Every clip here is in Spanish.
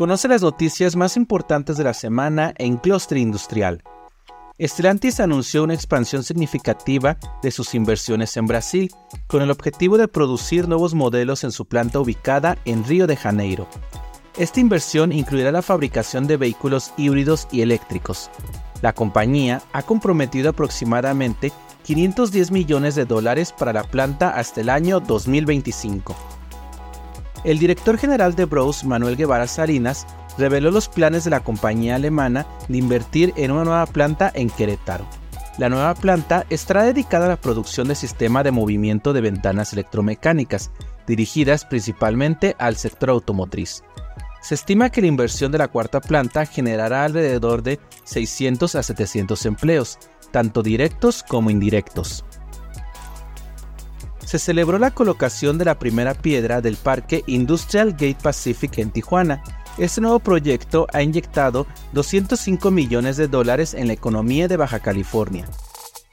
Conoce las noticias más importantes de la semana en Cluster Industrial. Stellantis anunció una expansión significativa de sus inversiones en Brasil, con el objetivo de producir nuevos modelos en su planta ubicada en Río de Janeiro. Esta inversión incluirá la fabricación de vehículos híbridos y eléctricos. La compañía ha comprometido aproximadamente 510 millones de dólares para la planta hasta el año 2025. El director general de Bros, Manuel Guevara Salinas, reveló los planes de la compañía alemana de invertir en una nueva planta en Querétaro. La nueva planta estará dedicada a la producción de sistema de movimiento de ventanas electromecánicas, dirigidas principalmente al sector automotriz. Se estima que la inversión de la cuarta planta generará alrededor de 600 a 700 empleos, tanto directos como indirectos. Se celebró la colocación de la primera piedra del Parque Industrial Gate Pacific en Tijuana, este nuevo proyecto ha inyectado 205 millones de dólares en la economía de Baja California.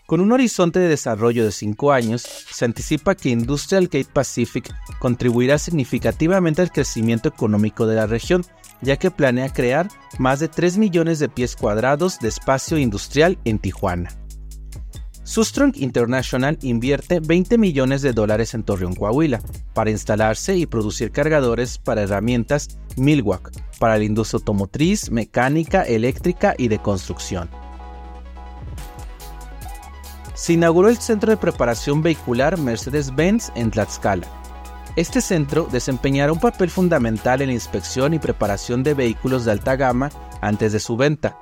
Con un horizonte de desarrollo de 5 años, se anticipa que Industrial Gate Pacific contribuirá significativamente al crecimiento económico de la región, ya que planea crear más de 3 millones de pies cuadrados de espacio industrial en Tijuana. Sustrong International invierte 20 millones de dólares en Torreón, Coahuila, para instalarse y producir cargadores para herramientas Milwaukee para la industria automotriz, mecánica, eléctrica y de construcción. Se inauguró el Centro de Preparación Vehicular Mercedes-Benz en Tlaxcala. Este centro desempeñará un papel fundamental en la inspección y preparación de vehículos de alta gama antes de su venta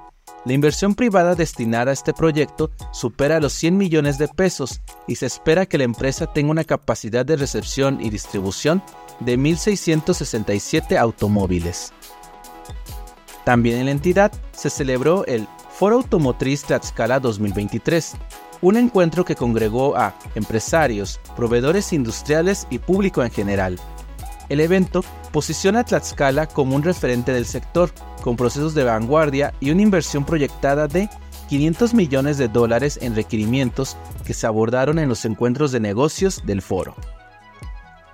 la inversión privada destinada a este proyecto supera los 100 millones de pesos y se espera que la empresa tenga una capacidad de recepción y distribución de 1.667 automóviles. También en la entidad se celebró el Foro Automotriz Tlaxcala 2023, un encuentro que congregó a empresarios, proveedores industriales y público en general. El evento posiciona a Tlaxcala como un referente del sector, con procesos de vanguardia y una inversión proyectada de 500 millones de dólares en requerimientos que se abordaron en los encuentros de negocios del foro.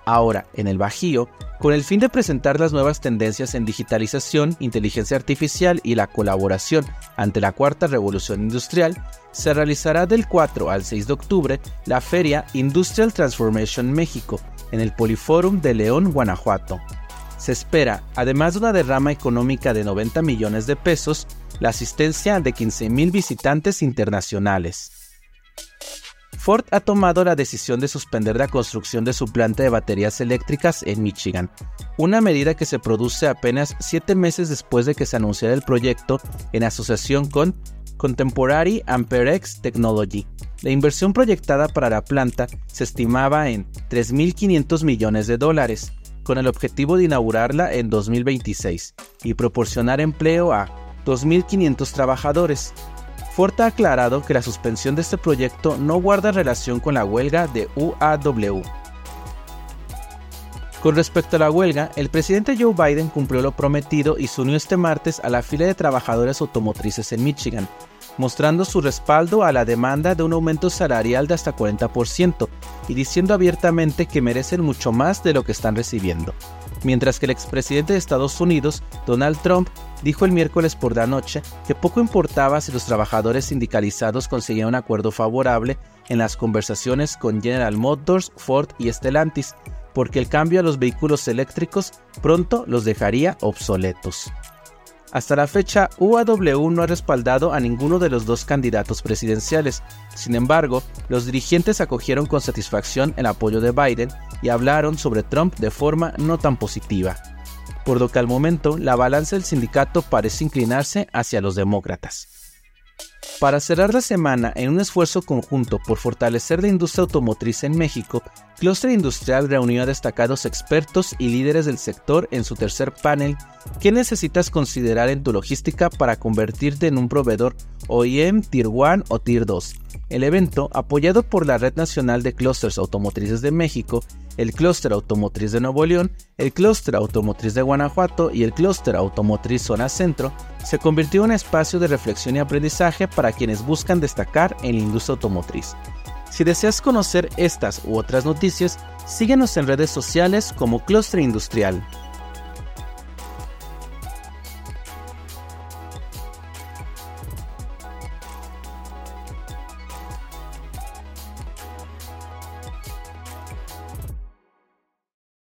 Ahora, en el Bajío, con el fin de presentar las nuevas tendencias en digitalización, inteligencia artificial y la colaboración ante la cuarta revolución industrial, se realizará del 4 al 6 de octubre la feria Industrial Transformation México en el Poliforum de León, Guanajuato, se espera, además de una derrama económica de 90 millones de pesos, la asistencia de 15.000 visitantes internacionales. Ford ha tomado la decisión de suspender la construcción de su planta de baterías eléctricas en Michigan, una medida que se produce apenas siete meses después de que se anunciara el proyecto en asociación con Contemporary AmpereX Technology. La inversión proyectada para la planta se estimaba en 3.500 millones de dólares, con el objetivo de inaugurarla en 2026 y proporcionar empleo a 2.500 trabajadores. Ford ha aclarado que la suspensión de este proyecto no guarda relación con la huelga de UAW. Con respecto a la huelga, el presidente Joe Biden cumplió lo prometido y se unió este martes a la fila de trabajadores automotrices en Michigan, mostrando su respaldo a la demanda de un aumento salarial de hasta 40% y diciendo abiertamente que merecen mucho más de lo que están recibiendo. Mientras que el expresidente de Estados Unidos, Donald Trump, dijo el miércoles por la noche que poco importaba si los trabajadores sindicalizados conseguían un acuerdo favorable en las conversaciones con General Motors, Ford y Stellantis, porque el cambio a los vehículos eléctricos pronto los dejaría obsoletos. Hasta la fecha, UAW no ha respaldado a ninguno de los dos candidatos presidenciales. Sin embargo, los dirigentes acogieron con satisfacción el apoyo de Biden y hablaron sobre Trump de forma no tan positiva. Por lo que al momento la balanza del sindicato parece inclinarse hacia los demócratas. Para cerrar la semana en un esfuerzo conjunto por fortalecer la industria automotriz en México, Cluster Industrial reunió a destacados expertos y líderes del sector en su tercer panel ¿Qué necesitas considerar en tu logística para convertirte en un proveedor OEM Tier 1 o Tier 2? El evento, apoyado por la Red Nacional de Clusters Automotrices de México, el Clúster Automotriz de Nuevo León, el Clúster Automotriz de Guanajuato y el Clúster Automotriz Zona Centro, se convirtió en un espacio de reflexión y aprendizaje para quienes buscan destacar en la industria automotriz. Si deseas conocer estas u otras noticias, síguenos en redes sociales como Clúster Industrial.